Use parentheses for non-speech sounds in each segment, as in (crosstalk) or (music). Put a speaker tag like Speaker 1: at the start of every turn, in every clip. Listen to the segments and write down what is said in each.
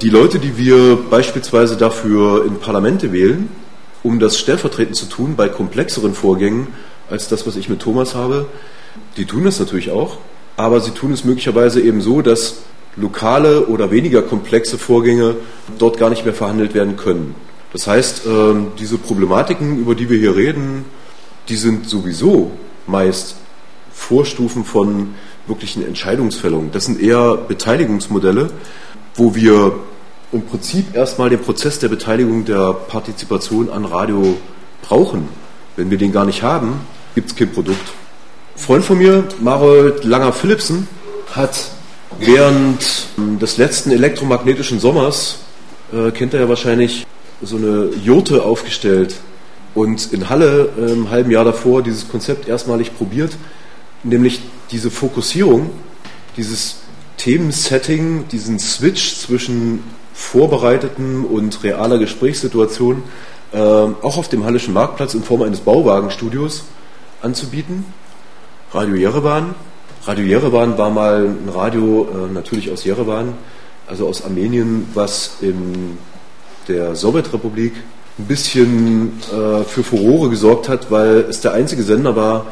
Speaker 1: Die Leute, die wir beispielsweise dafür in Parlamente wählen, um das stellvertretend zu tun bei komplexeren Vorgängen als das, was ich mit Thomas habe, die tun das natürlich auch, aber sie tun es möglicherweise eben so, dass lokale oder weniger komplexe Vorgänge dort gar nicht mehr verhandelt werden können. Das heißt, ähm, diese Problematiken, über die wir hier reden, die sind sowieso meist Vorstufen von wirklichen Entscheidungsfällungen. Das sind eher Beteiligungsmodelle, wo wir im Prinzip erstmal den Prozess der Beteiligung der Partizipation an Radio brauchen. Wenn wir den gar nicht haben, gibt es kein Produkt. Ein Freund von mir, Marold Langer-Philipsen, hat während des letzten elektromagnetischen Sommers, äh, kennt er ja wahrscheinlich, so eine Jurte aufgestellt und in Halle äh, im halben Jahr davor dieses Konzept erstmalig probiert, nämlich diese Fokussierung, dieses Themensetting, diesen Switch zwischen vorbereiteten und realer Gesprächssituation äh, auch auf dem Hallischen Marktplatz in Form eines Bauwagenstudios anzubieten. Radio Jerewan. Radio Jerewan war mal ein Radio äh, natürlich aus Jerewan, also aus Armenien, was in der Sowjetrepublik ein bisschen äh, für Furore gesorgt hat, weil es der einzige Sender war,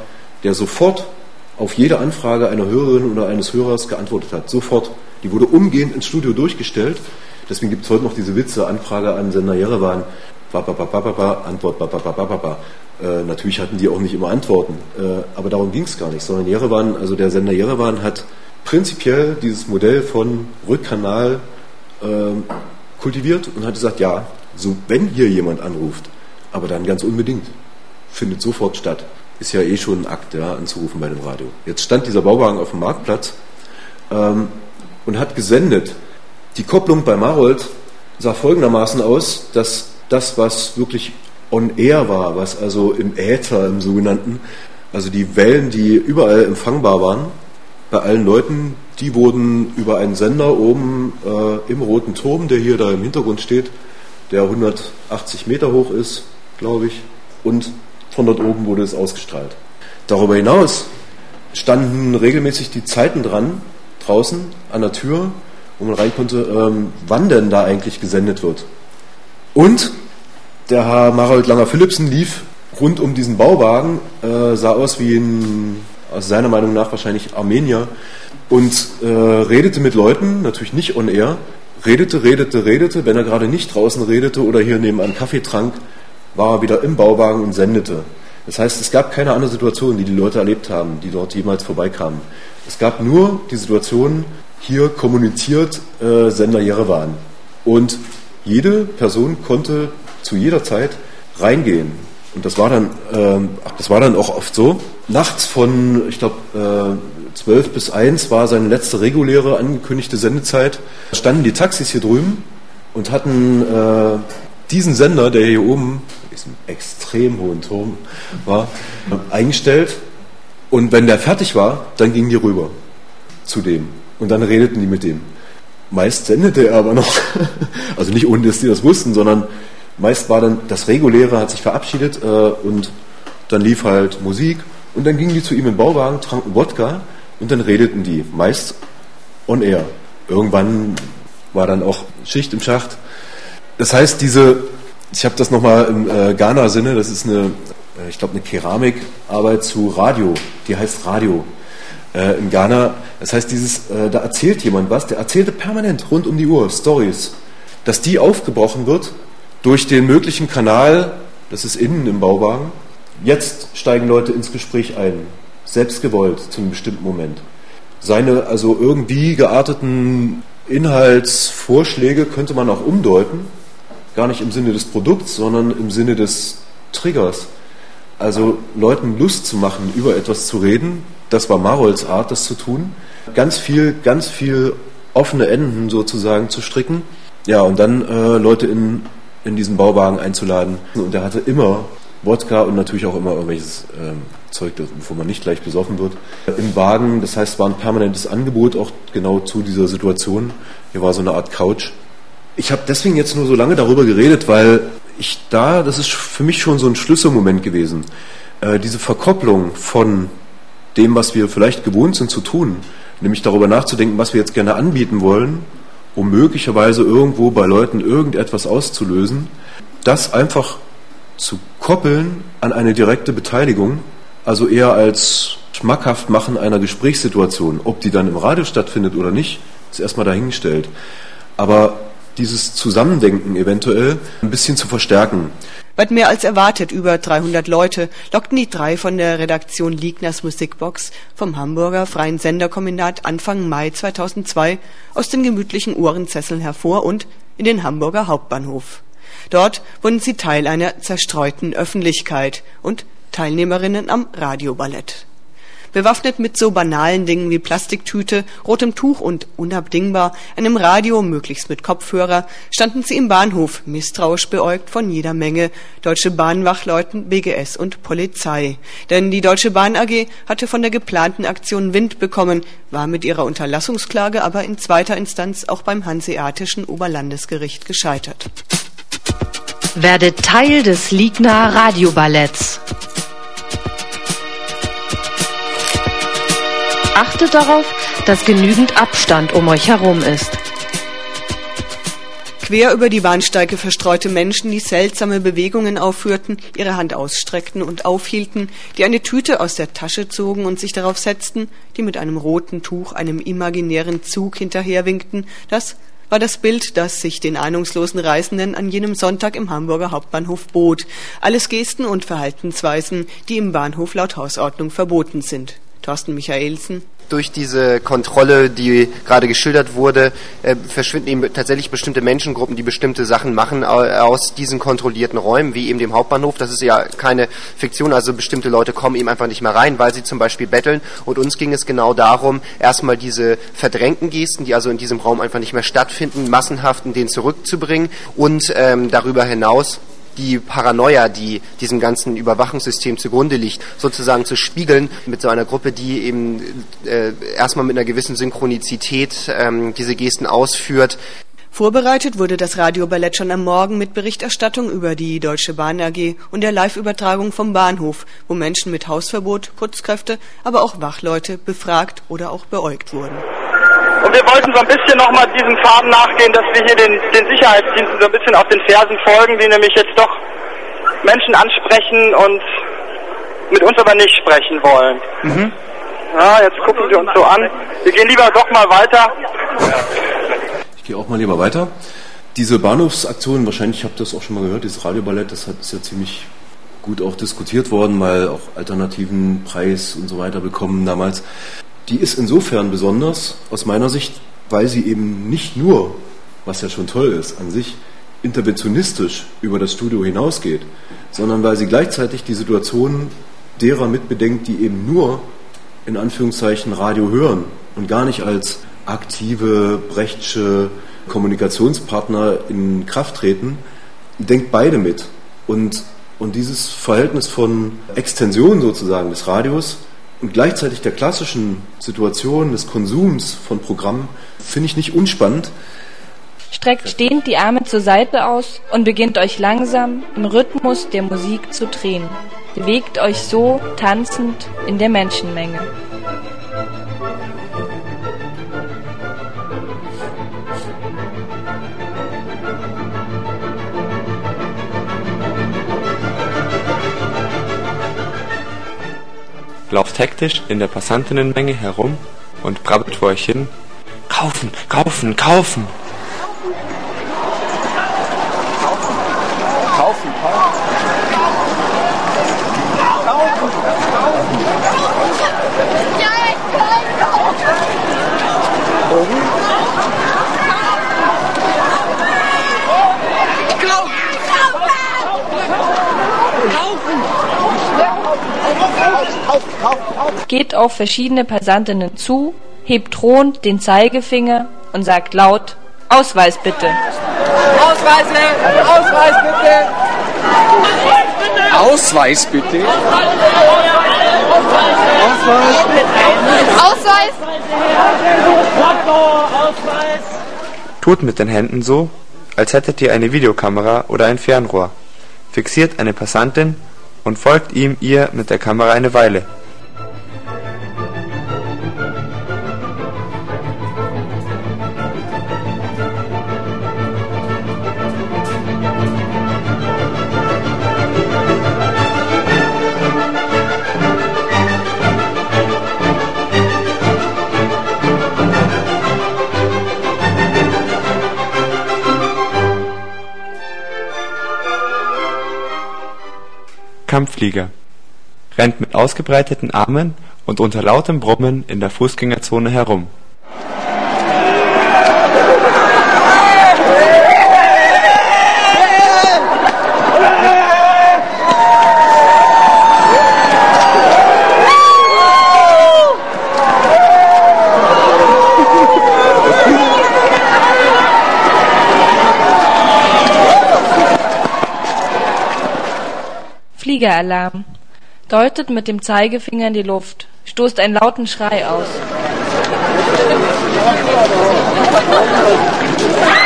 Speaker 1: der sofort auf jede Anfrage einer Hörerin oder eines Hörers geantwortet hat. Sofort. Die wurde umgehend ins Studio durchgestellt. Deswegen gibt es heute noch diese Witze, Anfrage an Sender Jerewan, Antwort, äh, natürlich hatten die auch nicht immer Antworten, äh, aber darum ging es gar nicht, sondern Jerewan, also der Sender Jerewan hat prinzipiell dieses Modell von Rückkanal äh, kultiviert und hat gesagt, ja, so wenn hier jemand anruft, aber dann ganz unbedingt, findet sofort statt. Ist ja eh schon ein Akt, ja, anzurufen bei dem Radio. Jetzt stand dieser Bauwagen auf dem Marktplatz ähm, und hat gesendet. Die Kopplung bei Marold sah folgendermaßen aus, dass das, was wirklich on air war, was also im Äther, im sogenannten, also die Wellen, die überall empfangbar waren, bei allen Leuten, die wurden über einen Sender oben äh, im Roten Turm, der hier da im Hintergrund steht, der 180 Meter hoch ist, glaube ich, und von dort oben wurde es ausgestrahlt. Darüber hinaus standen regelmäßig die Zeiten dran, draußen an der Tür, wo man rein konnte, ähm, wann denn da eigentlich gesendet wird. Und der Herr Marold Langer-Philipsen lief rund um diesen Bauwagen, äh, sah aus wie ein, aus seiner Meinung nach wahrscheinlich Armenier, und äh, redete mit Leuten, natürlich nicht on air, redete, redete, redete. Wenn er gerade nicht draußen redete oder hier nebenan Kaffee trank, war er wieder im Bauwagen und sendete. Das heißt, es gab keine andere Situation, die die Leute erlebt haben, die dort jemals vorbeikamen. Es gab nur die Situation, hier kommuniziert äh, Sender Jerewan. Und jede Person konnte zu jeder Zeit reingehen. Und das war dann, äh, das war dann auch oft so. Nachts von, ich glaube, äh, 12 bis 1 war seine letzte reguläre angekündigte Sendezeit. Standen die Taxis hier drüben und hatten äh, diesen Sender, der hier oben, diesem extrem hohen Turm war, eingestellt. Und wenn der fertig war, dann gingen die rüber zu dem. Und dann redeten die mit dem. Meist sendete er aber noch, (laughs) also nicht ohne, dass die das wussten, sondern meist war dann das Reguläre, hat sich verabschiedet äh, und dann lief halt Musik und dann gingen die zu ihm im Bauwagen, tranken Wodka und dann redeten die, meist on air. Irgendwann war dann auch Schicht im Schacht. Das heißt, diese, ich habe das nochmal im äh, Ghana-Sinne, das ist eine, äh, ich glaube, eine Keramikarbeit zu Radio, die heißt Radio äh, in Ghana. Das heißt, dieses, äh, da erzählt jemand was, der erzählte permanent rund um die Uhr Stories, dass die aufgebrochen wird durch den möglichen Kanal, das ist innen im Bauwagen. Jetzt steigen Leute ins Gespräch ein, selbstgewollt zu einem bestimmten Moment. Seine also irgendwie gearteten Inhaltsvorschläge könnte man auch umdeuten, gar nicht im Sinne des Produkts, sondern im Sinne des Triggers. Also Leuten Lust zu machen, über etwas zu reden, das war Marolds Art, das zu tun. Ganz viel, ganz viel offene Enden sozusagen zu stricken. Ja, und dann äh, Leute in, in diesen Bauwagen einzuladen. Und er hatte immer Wodka und natürlich auch immer irgendwelches ähm, Zeug, wovon man nicht gleich besoffen wird, im Wagen. Das heißt, es war ein permanentes Angebot auch genau zu dieser Situation. Hier war so eine Art Couch. Ich habe deswegen jetzt nur so lange darüber geredet, weil ich da, das ist für mich schon so ein Schlüsselmoment gewesen. Äh, diese Verkopplung von dem, was wir vielleicht gewohnt sind zu tun, nämlich darüber nachzudenken, was wir jetzt gerne anbieten wollen um möglicherweise irgendwo bei Leuten irgendetwas auszulösen, das einfach zu koppeln an eine direkte Beteiligung, also eher als schmackhaft machen einer Gesprächssituation, ob die dann im Radio stattfindet oder nicht, ist erstmal dahingestellt. Aber dieses Zusammendenken eventuell ein bisschen zu verstärken.
Speaker 2: Weit mehr als erwartet, über 300 Leute, lockten die drei von der Redaktion Liegners Musikbox vom Hamburger Freien Senderkombinat Anfang Mai 2002 aus den gemütlichen Ohrensesseln hervor und in den Hamburger Hauptbahnhof. Dort wurden sie Teil einer zerstreuten Öffentlichkeit und Teilnehmerinnen am Radioballett. Bewaffnet mit so banalen Dingen wie Plastiktüte, rotem Tuch und unabdingbar einem Radio, möglichst mit Kopfhörer, standen sie im Bahnhof, misstrauisch beäugt von jeder Menge Deutsche Bahnwachleuten, BGS und Polizei. Denn die Deutsche Bahn AG hatte von der geplanten Aktion Wind bekommen, war mit ihrer Unterlassungsklage aber in zweiter Instanz auch beim Hanseatischen Oberlandesgericht gescheitert.
Speaker 3: Werde Teil des Ligner Radioballetts. Achtet darauf, dass genügend Abstand um euch herum ist.
Speaker 2: Quer über die Bahnsteige verstreute Menschen, die seltsame Bewegungen aufführten, ihre Hand ausstreckten und aufhielten, die eine Tüte aus der Tasche zogen und sich darauf setzten, die mit einem roten Tuch einem imaginären Zug hinterherwinkten, das war das Bild, das sich den ahnungslosen Reisenden an jenem Sonntag im Hamburger Hauptbahnhof bot. Alles Gesten und Verhaltensweisen, die im Bahnhof laut Hausordnung verboten sind. Thorsten Michaelsen.
Speaker 4: Durch diese Kontrolle, die gerade geschildert wurde, äh, verschwinden eben tatsächlich bestimmte Menschengruppen, die bestimmte Sachen machen aus diesen kontrollierten Räumen, wie eben dem Hauptbahnhof. Das ist ja keine Fiktion, also bestimmte Leute kommen eben einfach nicht mehr rein, weil sie zum Beispiel betteln. Und uns ging es genau darum, erstmal diese verdrängten Gesten, die also in diesem Raum einfach nicht mehr stattfinden, massenhaft in den zurückzubringen und ähm, darüber hinaus die Paranoia, die diesem ganzen Überwachungssystem zugrunde liegt, sozusagen zu spiegeln mit so einer Gruppe, die eben äh, erstmal mit einer gewissen Synchronizität ähm, diese Gesten ausführt.
Speaker 2: Vorbereitet wurde das Radioballett schon am Morgen mit Berichterstattung über die Deutsche Bahn AG und der Live-Übertragung vom Bahnhof, wo Menschen mit Hausverbot, Putzkräfte, aber auch Wachleute befragt oder auch beäugt wurden.
Speaker 5: Und wir wollten so ein bisschen nochmal diesem Faden nachgehen, dass wir hier den, den Sicherheitsdiensten so ein bisschen auf den Fersen folgen, die nämlich jetzt doch Menschen ansprechen und mit uns aber nicht sprechen wollen. Mhm. Ja, jetzt gucken sie uns so an. Wir gehen lieber doch mal weiter.
Speaker 1: Ich gehe auch mal lieber weiter. Diese Bahnhofsaktion, wahrscheinlich habt ihr das auch schon mal gehört, dieses Radioballett, das ist ja ziemlich gut auch diskutiert worden, mal auch alternativen Preis und so weiter bekommen damals. Die ist insofern besonders aus meiner Sicht, weil sie eben nicht nur, was ja schon toll ist, an sich interventionistisch über das Studio hinausgeht, sondern weil sie gleichzeitig die Situation derer mitbedenkt, die eben nur in Anführungszeichen Radio hören und gar nicht als aktive Brechtsche Kommunikationspartner in Kraft treten, denkt beide mit. Und, und dieses Verhältnis von Extension sozusagen des Radios und gleichzeitig der klassischen Situation des Konsums von Programmen finde ich nicht unspannend.
Speaker 6: Streckt stehend die Arme zur Seite aus und beginnt euch langsam im Rhythmus der Musik zu drehen. Bewegt euch so tanzend in der Menschenmenge.
Speaker 7: Lauft hektisch in der Passantinnenmenge herum und brabbelt vor euch hin. Kaufen, kaufen, kaufen! Kaufen, kaufen!
Speaker 6: Geht auf verschiedene Passantinnen zu, hebt drohend den Zeigefinger und sagt laut, Ausweis bitte.
Speaker 8: Ausweis, Ausweis bitte.
Speaker 9: Ausweis bitte.
Speaker 8: Ausweis.
Speaker 7: Ausweis. Tut mit den Händen so, als hättet ihr eine Videokamera oder ein Fernrohr. Fixiert eine Passantin und folgt ihm ihr mit der Kamera eine Weile. Kampfflieger, rennt mit ausgebreiteten Armen und unter lautem Brummen in der Fußgängerzone herum.
Speaker 6: Fliegeralarm. Deutet mit dem Zeigefinger in die Luft, stoßt einen lauten Schrei aus. (laughs)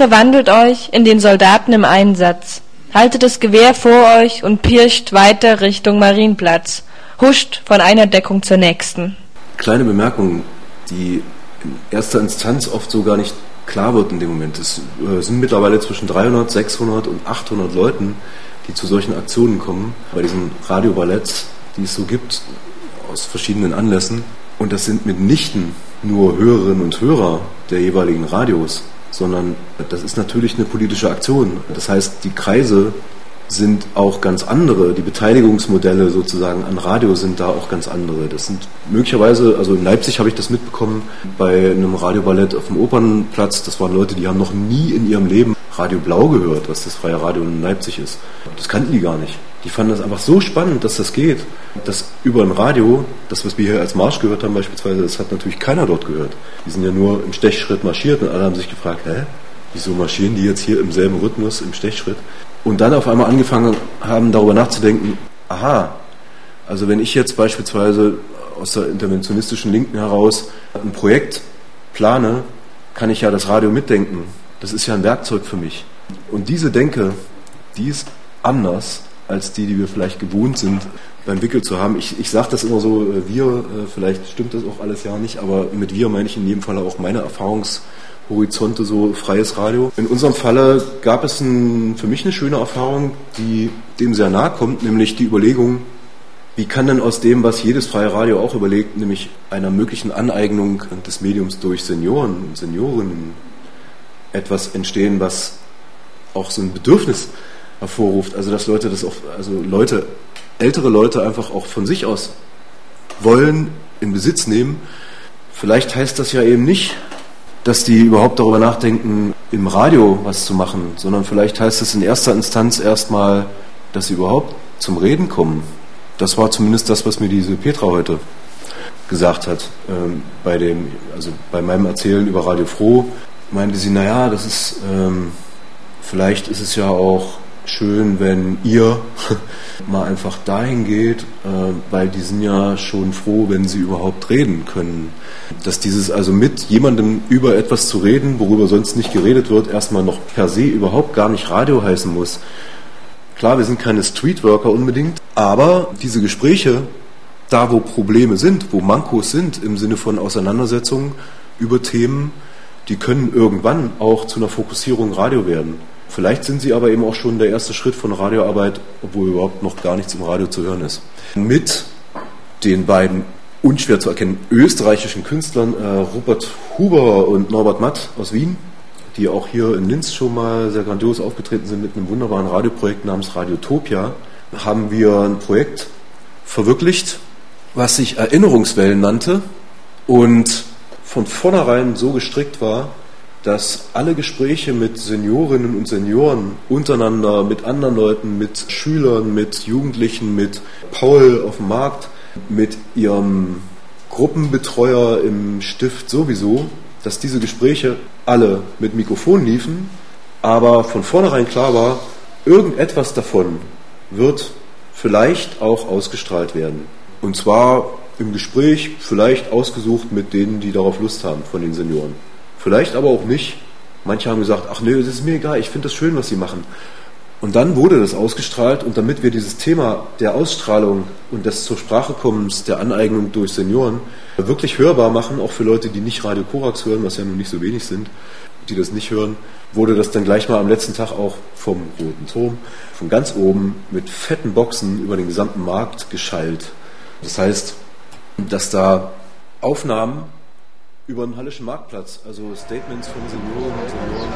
Speaker 6: verwandelt euch in den Soldaten im Einsatz. Haltet das Gewehr vor euch und pirscht weiter Richtung Marienplatz. Huscht von einer Deckung zur nächsten.
Speaker 1: Kleine Bemerkung, die in erster Instanz oft so gar nicht klar wird in dem Moment. Es äh, sind mittlerweile zwischen 300, 600 und 800 Leuten, die zu solchen Aktionen kommen, bei diesen Radioballetts, die es so gibt, aus verschiedenen Anlässen. Und das sind mitnichten nur Hörerinnen und Hörer der jeweiligen Radios, sondern das ist natürlich eine politische Aktion. Das heißt, die Kreise sind auch ganz andere. Die Beteiligungsmodelle sozusagen an Radio sind da auch ganz andere. Das sind möglicherweise, also in Leipzig habe ich das mitbekommen, bei einem Radioballett auf dem Opernplatz, das waren Leute, die haben noch nie in ihrem Leben Radio Blau gehört, was das freie Radio in Leipzig ist. Das kannten die gar nicht. Die fanden das einfach so spannend, dass das geht, dass über ein Radio, das was wir hier als Marsch gehört haben beispielsweise, das hat natürlich keiner dort gehört. Die sind ja nur im Stechschritt marschiert und alle haben sich gefragt, hä, wieso marschieren die jetzt hier im selben Rhythmus im Stechschritt? Und dann auf einmal angefangen haben, darüber nachzudenken, aha, also wenn ich jetzt beispielsweise aus der interventionistischen Linken heraus ein Projekt plane, kann ich ja das Radio mitdenken. Das ist ja ein Werkzeug für mich. Und diese Denke, die ist anders als die, die wir vielleicht gewohnt sind, beim Wickel zu haben. Ich, ich sage das immer so, äh, wir, äh, vielleicht stimmt das auch alles ja nicht, aber mit wir meine ich in jedem Fall auch meine Erfahrungshorizonte, so freies Radio. In unserem Falle gab es ein, für mich eine schöne Erfahrung, die dem sehr nahe kommt, nämlich die Überlegung, wie kann denn aus dem, was jedes freie Radio auch überlegt, nämlich einer möglichen Aneignung des Mediums durch Senioren und Seniorinnen etwas entstehen, was auch so ein Bedürfnis hervorruft. Also dass Leute das auch, also Leute, ältere Leute einfach auch von sich aus wollen, in Besitz nehmen. Vielleicht heißt das ja eben nicht, dass die überhaupt darüber nachdenken, im Radio was zu machen, sondern vielleicht heißt es in erster Instanz erstmal, dass sie überhaupt zum Reden kommen. Das war zumindest das, was mir diese Petra heute gesagt hat. Ähm, bei, dem, also bei meinem Erzählen über Radio Froh meinte sie, naja, das ist, ähm, vielleicht ist es ja auch schön, wenn ihr (laughs) mal einfach dahin geht, äh, weil die sind ja schon froh, wenn sie überhaupt reden können. Dass dieses also mit jemandem über etwas zu reden, worüber sonst nicht geredet wird, erstmal noch per se überhaupt gar nicht Radio heißen muss. Klar, wir sind keine Streetworker unbedingt, aber diese Gespräche, da wo Probleme sind, wo Mankos sind im Sinne von Auseinandersetzungen über Themen, die können irgendwann auch zu einer Fokussierung Radio werden. Vielleicht sind sie aber eben auch schon der erste Schritt von Radioarbeit, obwohl überhaupt noch gar nichts im Radio zu hören ist. Mit den beiden unschwer zu erkennen österreichischen Künstlern äh, Rupert Huber und Norbert Matt aus Wien, die auch hier in Linz schon mal sehr grandios aufgetreten sind mit einem wunderbaren Radioprojekt namens Radiotopia, haben wir ein Projekt verwirklicht, was sich Erinnerungswellen nannte und von vornherein so gestrickt war, dass alle Gespräche mit Seniorinnen und Senioren untereinander, mit anderen Leuten, mit Schülern, mit Jugendlichen, mit Paul auf dem Markt, mit ihrem Gruppenbetreuer im Stift sowieso, dass diese Gespräche alle mit Mikrofon liefen, aber von vornherein klar war, irgendetwas davon wird vielleicht auch ausgestrahlt werden. Und zwar im Gespräch, vielleicht ausgesucht mit denen, die darauf Lust haben, von den Senioren. Vielleicht aber auch nicht. Manche haben gesagt, ach nee, das ist mir egal, ich finde das schön, was sie machen. Und dann wurde das ausgestrahlt und damit wir dieses Thema der Ausstrahlung und des zur Sprache kommens, der Aneignung durch Senioren wirklich hörbar machen, auch für Leute, die nicht Radio Korax hören, was ja nun nicht so wenig sind, die das nicht hören, wurde das dann gleich mal am letzten Tag auch vom Roten Turm von ganz oben mit fetten Boxen über den gesamten Markt geschallt. Das heißt, dass da Aufnahmen über den Hallischen Marktplatz, also Statements von Senioren und Senioren.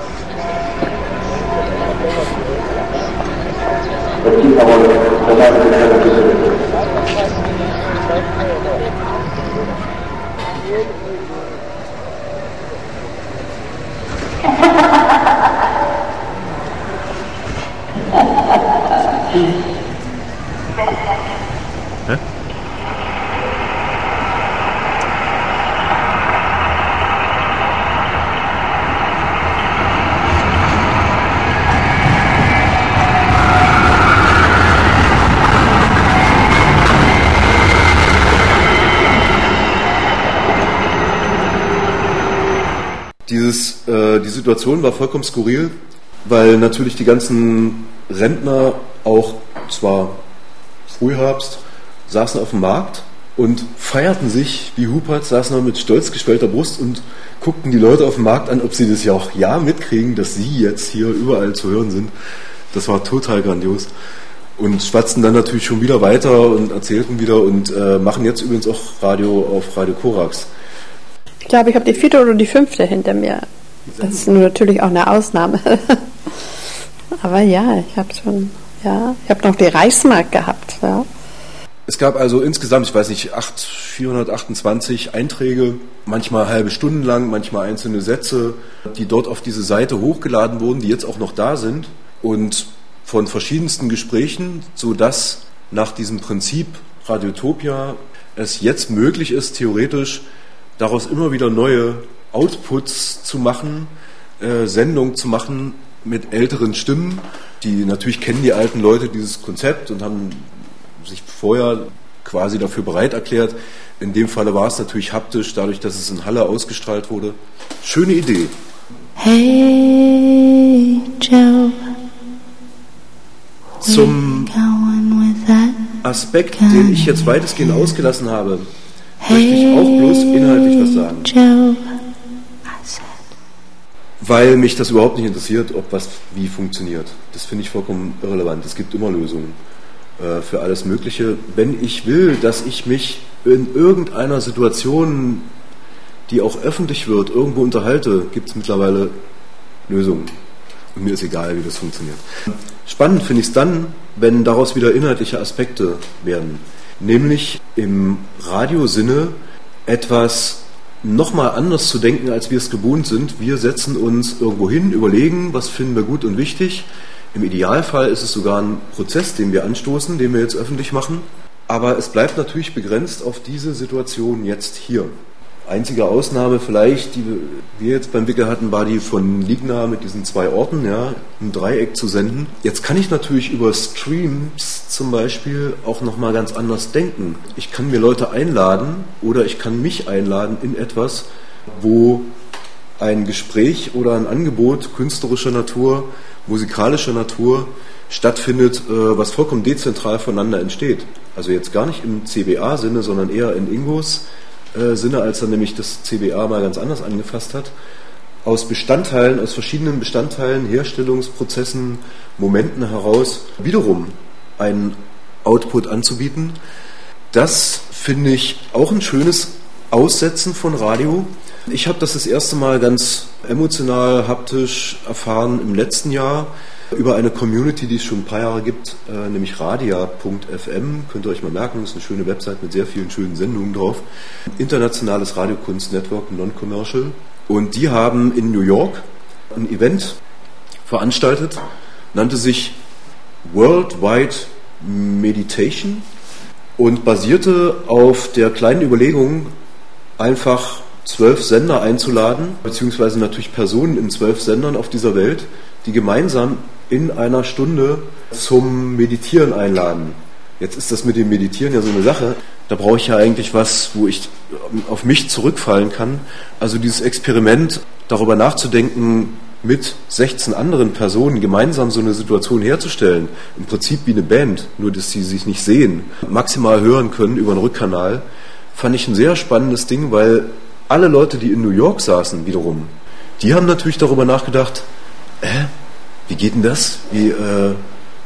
Speaker 1: (laughs) Dieses, äh, die Situation war vollkommen skurril, weil natürlich die ganzen Rentner auch zwar Frühherbst saßen auf dem Markt und feierten sich wie Hupert, saßen mit stolz geschwellter Brust und guckten die Leute auf dem Markt an, ob sie das ja auch ja mitkriegen, dass sie jetzt hier überall zu hören sind. Das war total grandios. Und schwatzten dann natürlich schon wieder weiter und erzählten wieder und äh, machen jetzt übrigens auch Radio auf Radio Korax.
Speaker 9: Ich glaube, ich habe die vierte oder die fünfte hinter mir. Das ist natürlich auch eine Ausnahme. (laughs) Aber ja, ich habe schon, ja, ich habe noch die Reichsmark gehabt. Ja.
Speaker 1: Es gab also insgesamt, ich weiß nicht, 8, 428 Einträge, manchmal halbe Stunden lang, manchmal einzelne Sätze, die dort auf diese Seite hochgeladen wurden, die jetzt auch noch da sind und von verschiedensten Gesprächen, sodass nach diesem Prinzip Radiotopia es jetzt möglich ist, theoretisch daraus immer wieder neue Outputs zu machen, äh, Sendungen zu machen mit älteren Stimmen. Die natürlich kennen die alten Leute dieses Konzept und haben sich vorher quasi dafür bereit erklärt. In dem Falle war es natürlich haptisch, dadurch, dass es in Halle ausgestrahlt wurde. Schöne Idee. Hey Joe. Zum Aspekt, den ich jetzt weitestgehend ausgelassen habe, möchte ich auch bloß inhaltlich was sagen. Weil mich das überhaupt nicht interessiert, ob was wie funktioniert. Das finde ich vollkommen irrelevant. Es gibt immer Lösungen äh, für alles Mögliche. Wenn ich will, dass ich mich in irgendeiner Situation, die auch öffentlich wird, irgendwo unterhalte, gibt es mittlerweile Lösungen. Und mir ist egal, wie das funktioniert. Spannend finde ich es dann, wenn daraus wieder inhaltliche Aspekte werden nämlich im Radiosinne etwas nochmal anders zu denken, als wir es gewohnt sind. Wir setzen uns irgendwo hin, überlegen, was finden wir gut und wichtig. Im Idealfall ist es sogar ein Prozess, den wir anstoßen, den wir jetzt öffentlich machen. Aber es bleibt natürlich begrenzt auf diese Situation jetzt hier. Einzige Ausnahme vielleicht, die wir jetzt beim Wickel hatten, war die von Ligna mit diesen zwei Orten, ja, im Dreieck zu senden. Jetzt kann ich natürlich über Streams zum Beispiel auch nochmal ganz anders denken. Ich kann mir Leute einladen oder ich kann mich einladen in etwas, wo ein Gespräch oder ein Angebot künstlerischer Natur, musikalischer Natur stattfindet, äh, was vollkommen dezentral voneinander entsteht. Also jetzt gar nicht im CBA-Sinne, sondern eher in Ingos äh, Sinne, als er nämlich das CBA mal ganz anders angefasst hat, aus Bestandteilen, aus verschiedenen Bestandteilen, Herstellungsprozessen, Momenten heraus wiederum einen Output anzubieten. Das finde ich auch ein schönes Aussetzen von Radio. Ich habe das das erste Mal ganz emotional, haptisch erfahren im letzten Jahr über eine Community, die es schon ein paar Jahre gibt, äh, nämlich radia.fm. Könnt ihr euch mal merken, das ist eine schöne Website mit sehr vielen schönen Sendungen drauf. Internationales Radiokunst-Network, Non-Commercial. Und die haben in New York ein Event veranstaltet, nannte sich Worldwide Meditation und basierte auf der kleinen Überlegung, einfach zwölf Sender einzuladen, beziehungsweise natürlich Personen in zwölf Sendern auf dieser Welt, die gemeinsam in einer Stunde zum Meditieren einladen. Jetzt ist das mit dem Meditieren ja so eine Sache. Da brauche ich ja eigentlich was, wo ich auf mich zurückfallen kann. Also dieses Experiment, darüber nachzudenken, mit 16 anderen Personen gemeinsam so eine Situation herzustellen, im Prinzip wie eine Band, nur dass sie sich nicht sehen, maximal hören können über einen Rückkanal, fand ich ein sehr spannendes Ding, weil alle Leute, die in New York saßen, wiederum, die haben natürlich darüber nachgedacht, äh, wie geht denn das? Wie, äh,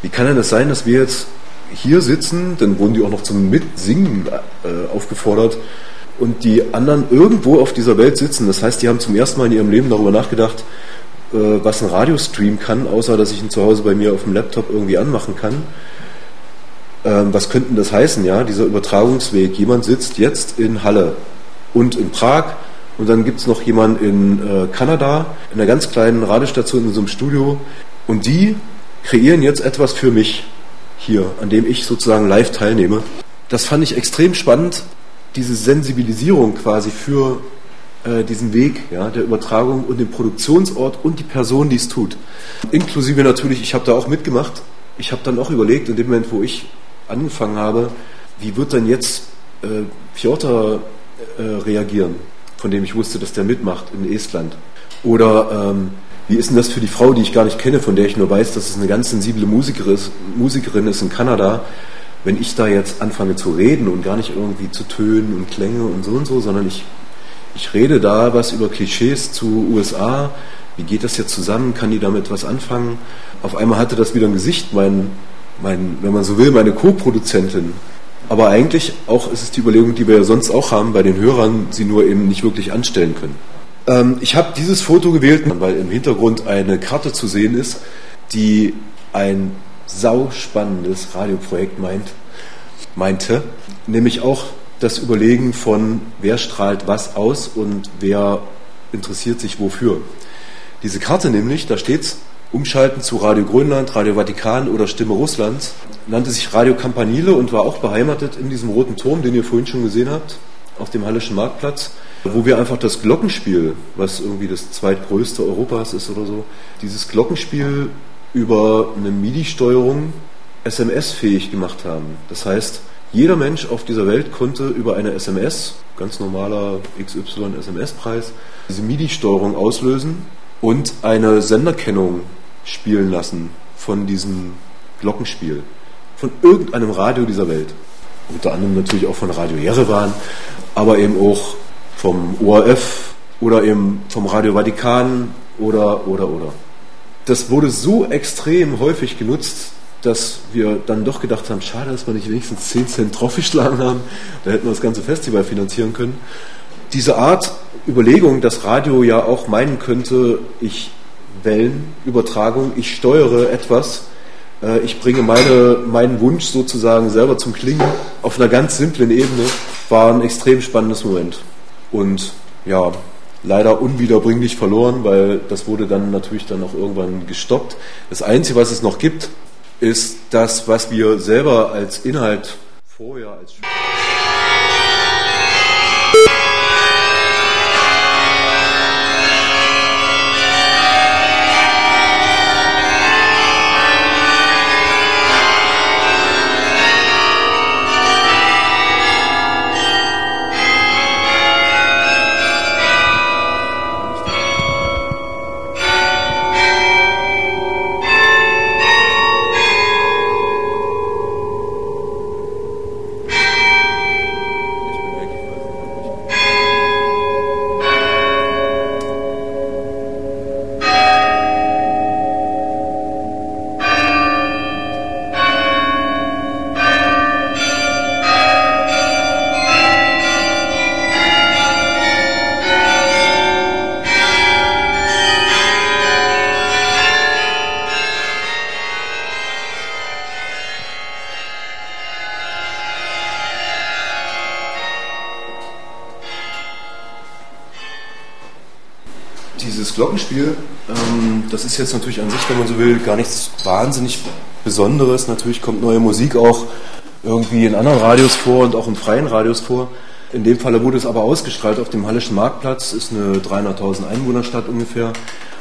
Speaker 1: wie kann denn das sein, dass wir jetzt hier sitzen, dann wurden die auch noch zum Mitsingen äh, aufgefordert und die anderen irgendwo auf dieser Welt sitzen. Das heißt, die haben zum ersten Mal in ihrem Leben darüber nachgedacht, äh, was ein Radiostream kann, außer dass ich ihn zu Hause bei mir auf dem Laptop irgendwie anmachen kann. Ähm, was könnte das heißen, ja, dieser Übertragungsweg? Jemand sitzt jetzt in Halle und in Prag und dann gibt es noch jemanden in äh, Kanada, in einer ganz kleinen Radiostation in so einem Studio und die kreieren jetzt etwas für mich hier, an dem ich sozusagen live teilnehme. Das fand ich extrem spannend, diese Sensibilisierung quasi für äh, diesen Weg ja, der Übertragung und den Produktionsort und die Person, die es tut. Inklusive natürlich, ich habe da auch mitgemacht. Ich habe dann auch überlegt, in dem Moment, wo ich angefangen habe, wie wird denn jetzt äh, Piotr äh, reagieren, von dem ich wusste, dass der mitmacht in Estland. Oder ähm, wie ist denn das für die Frau, die ich gar nicht kenne, von der ich nur weiß, dass es eine ganz sensible Musikerin ist, in Kanada, wenn ich da jetzt anfange zu reden und gar nicht irgendwie zu Tönen und Klänge und so und so, sondern ich ich rede da was über Klischees zu USA. Wie geht das jetzt zusammen? Kann die damit was anfangen? Auf einmal hatte das wieder ein Gesicht, mein, mein, wenn man so will, meine Co-Produzentin. Aber eigentlich auch ist es die Überlegung, die wir ja sonst auch haben, bei den Hörern, sie nur eben nicht wirklich anstellen können. Ähm, ich habe dieses Foto gewählt, weil im Hintergrund eine Karte zu sehen ist, die ein sauspannendes Radioprojekt meint, meinte, nämlich auch das Überlegen von, wer strahlt was aus und wer interessiert sich wofür. Diese Karte nämlich, da steht's, umschalten zu Radio Grönland, Radio Vatikan oder Stimme Russlands, nannte sich Radio Campanile und war auch beheimatet in diesem roten Turm, den ihr vorhin schon gesehen habt, auf dem Hallischen Marktplatz, wo wir einfach das Glockenspiel, was irgendwie das zweitgrößte Europas ist oder so, dieses Glockenspiel über eine MIDI-Steuerung SMS-fähig gemacht haben. Das heißt, jeder Mensch auf dieser Welt konnte über eine SMS, ganz normaler XY SMS-Preis, diese MIDI-Steuerung auslösen und eine Senderkennung spielen lassen von diesem Glockenspiel. Von irgendeinem Radio dieser Welt. Unter anderem natürlich auch von Radio Jerewan, aber eben auch vom ORF oder eben vom Radio Vatikan oder, oder, oder. Das wurde so extrem häufig genutzt, dass wir dann doch gedacht haben, schade, dass wir nicht wenigstens 10 Cent draufgeschlagen haben, da hätten wir das ganze Festival finanzieren können. Diese Art Überlegung, dass Radio ja auch meinen könnte, ich Wellenübertragung, ich steuere etwas, äh, ich bringe meine, meinen Wunsch sozusagen selber zum Klingen auf einer ganz simplen Ebene, war ein extrem spannendes Moment. Und ja, leider unwiederbringlich verloren, weil das wurde dann natürlich dann auch irgendwann gestoppt. Das Einzige, was es noch gibt, ist das, was wir selber als Inhalt vorher als Glockenspiel, ähm, das ist jetzt natürlich an sich, wenn man so will, gar nichts wahnsinnig Besonderes. Natürlich kommt neue Musik auch irgendwie in anderen Radios vor und auch in freien Radios vor. In dem Falle wurde es aber ausgestrahlt auf dem Hallischen Marktplatz, ist eine 300.000 Einwohnerstadt ungefähr,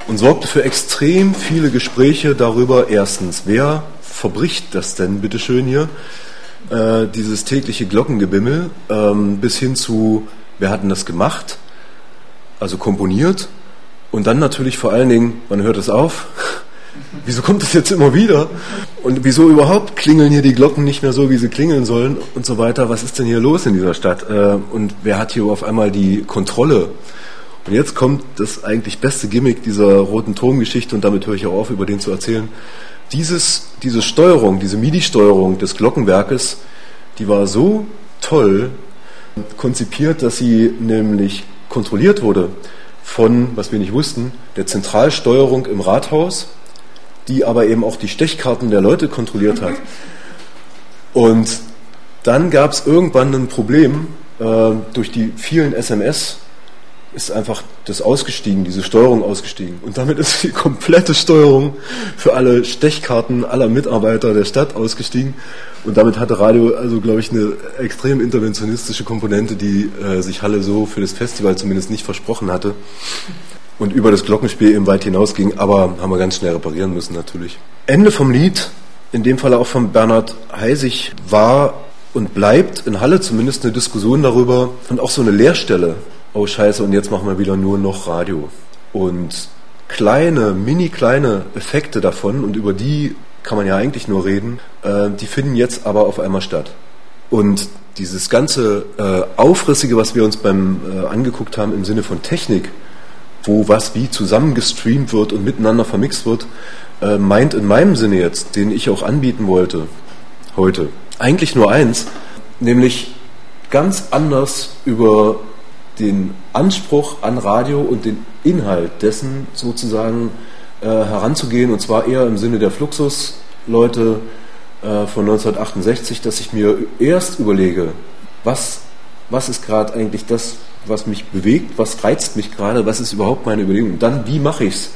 Speaker 1: und sorgte für extrem viele Gespräche darüber, erstens, wer verbricht das denn bitteschön hier? äh, dieses tägliche Glockengebimmel ähm, bis hin zu, wer hat denn das gemacht? Also komponiert. Und dann natürlich vor allen Dingen, man hört es auf, (laughs) wieso kommt das jetzt immer wieder? Und wieso überhaupt klingeln hier die Glocken nicht mehr so, wie sie klingeln sollen und so weiter? Was ist denn hier los in dieser Stadt? Äh, und wer hat hier auf einmal die Kontrolle? Und jetzt kommt das eigentlich beste Gimmick dieser roten Turmgeschichte und damit höre ich auch auf, über den zu erzählen. Dieses, diese Steuerung, diese MIDI-Steuerung des Glockenwerkes, die war so toll konzipiert, dass sie nämlich kontrolliert wurde von, was wir nicht wussten, der Zentralsteuerung im Rathaus, die aber eben auch die Stechkarten der Leute kontrolliert hat. (laughs) Und dann gab es irgendwann ein Problem äh, durch die vielen SMS ist einfach das ausgestiegen, diese Steuerung ausgestiegen. Und damit ist die komplette Steuerung für alle Stechkarten aller Mitarbeiter der Stadt ausgestiegen. Und damit hatte Radio also, glaube ich, eine extrem interventionistische Komponente, die äh, sich Halle so für das Festival zumindest nicht versprochen hatte. Und über das Glockenspiel eben weit hinausging, aber haben wir ganz schnell reparieren müssen natürlich. Ende vom Lied, in dem Fall auch von Bernhard Heisig, war und bleibt in Halle zumindest eine Diskussion darüber und auch so eine Leerstelle oh scheiße, und jetzt machen wir wieder nur noch Radio. Und kleine, mini kleine Effekte davon, und über die kann man ja eigentlich nur reden, äh, die finden jetzt aber auf einmal statt. Und dieses ganze äh, Aufrissige, was wir uns beim äh, angeguckt haben im Sinne von Technik, wo was wie zusammengestreamt wird und miteinander vermixt wird, äh, meint in meinem Sinne jetzt, den ich auch anbieten wollte heute, eigentlich nur eins, nämlich ganz anders über den Anspruch an Radio und den Inhalt dessen sozusagen äh, heranzugehen, und zwar eher im Sinne der Fluxus-Leute äh, von 1968, dass ich mir erst überlege, was, was ist gerade eigentlich das, was mich bewegt, was reizt mich gerade, was ist überhaupt meine Überlegung, und dann, wie mache ich es?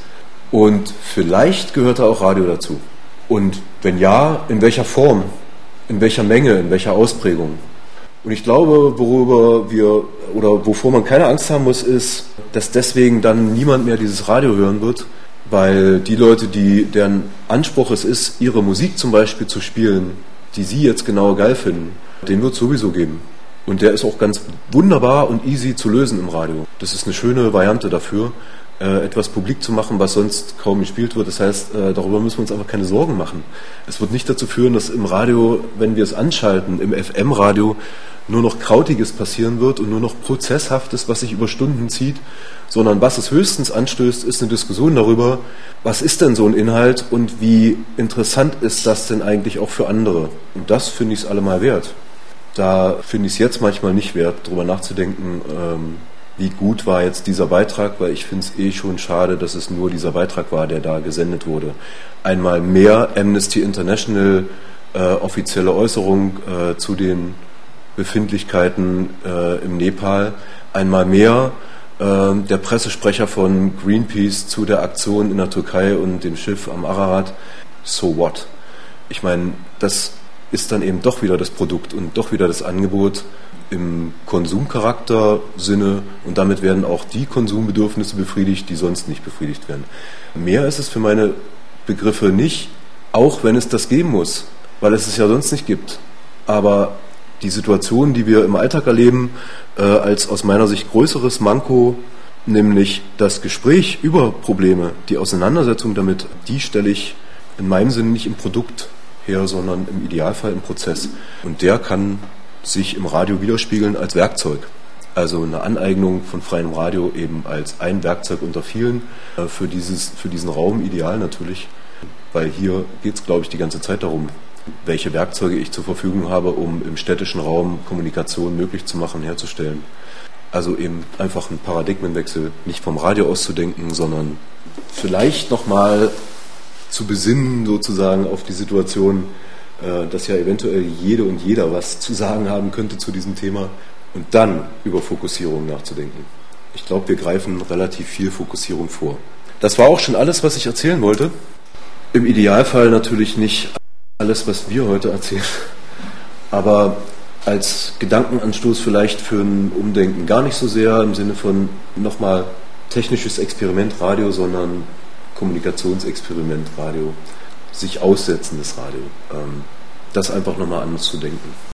Speaker 1: Und vielleicht gehört da auch Radio dazu. Und wenn ja, in welcher Form, in welcher Menge, in welcher Ausprägung? Und ich glaube, worüber wir oder wovor man keine Angst haben muss, ist, dass deswegen dann niemand mehr dieses Radio hören wird, weil die Leute, die deren Anspruch es ist, ihre Musik zum Beispiel zu spielen, die sie jetzt genau geil finden, den wird es sowieso geben. Und der ist auch ganz wunderbar und easy zu lösen im Radio. Das ist eine schöne Variante dafür, äh, etwas publik zu machen, was sonst kaum gespielt wird. Das heißt, äh, darüber müssen wir uns einfach keine Sorgen machen. Es wird nicht dazu führen, dass im Radio, wenn wir es anschalten, im FM-Radio, nur noch Krautiges passieren wird und nur noch Prozesshaftes, was sich über Stunden zieht, sondern was es höchstens anstößt, ist eine Diskussion darüber, was ist denn so ein Inhalt und wie interessant ist das denn eigentlich auch für andere. Und das finde ich es allemal wert. Da finde ich es jetzt manchmal nicht wert, darüber nachzudenken, ähm, wie gut war jetzt dieser Beitrag, weil ich finde es eh schon schade, dass es nur dieser Beitrag war, der da gesendet wurde. Einmal mehr Amnesty International äh, offizielle Äußerung äh, zu den Befindlichkeiten äh, im Nepal. Einmal mehr äh, der Pressesprecher von Greenpeace zu der Aktion in der Türkei und dem Schiff am Ararat. So what? Ich meine, das ist dann eben doch wieder das Produkt und doch wieder das Angebot im Konsumcharakter-Sinne und damit werden auch die Konsumbedürfnisse befriedigt, die sonst nicht befriedigt werden. Mehr ist es für meine Begriffe nicht, auch wenn es das geben muss, weil es es ja sonst nicht gibt. Aber die Situation, die wir im Alltag erleben, äh, als aus meiner Sicht größeres Manko, nämlich das Gespräch über Probleme, die Auseinandersetzung damit, die stelle ich in meinem Sinne nicht im Produkt her, sondern im Idealfall im Prozess. Und der kann sich im Radio widerspiegeln als Werkzeug. Also eine Aneignung von freiem Radio eben als ein Werkzeug unter vielen äh, für, dieses, für diesen Raum ideal natürlich, weil hier geht es, glaube ich, die ganze Zeit darum, welche Werkzeuge ich zur Verfügung habe, um im städtischen Raum Kommunikation möglich zu machen, herzustellen. Also eben einfach einen Paradigmenwechsel, nicht vom Radio auszudenken, sondern vielleicht nochmal zu besinnen sozusagen auf die Situation, dass ja eventuell jede und jeder was zu sagen haben könnte zu diesem Thema und dann über Fokussierung nachzudenken. Ich glaube, wir greifen relativ viel Fokussierung vor. Das war auch schon alles, was ich erzählen wollte. Im Idealfall natürlich nicht alles, was wir heute erzählen. Aber als Gedankenanstoß vielleicht für ein Umdenken gar nicht so sehr im Sinne von nochmal technisches Experiment Radio, sondern Kommunikationsexperiment Radio, sich aussetzendes Radio. Ähm, das einfach nochmal anders zu denken.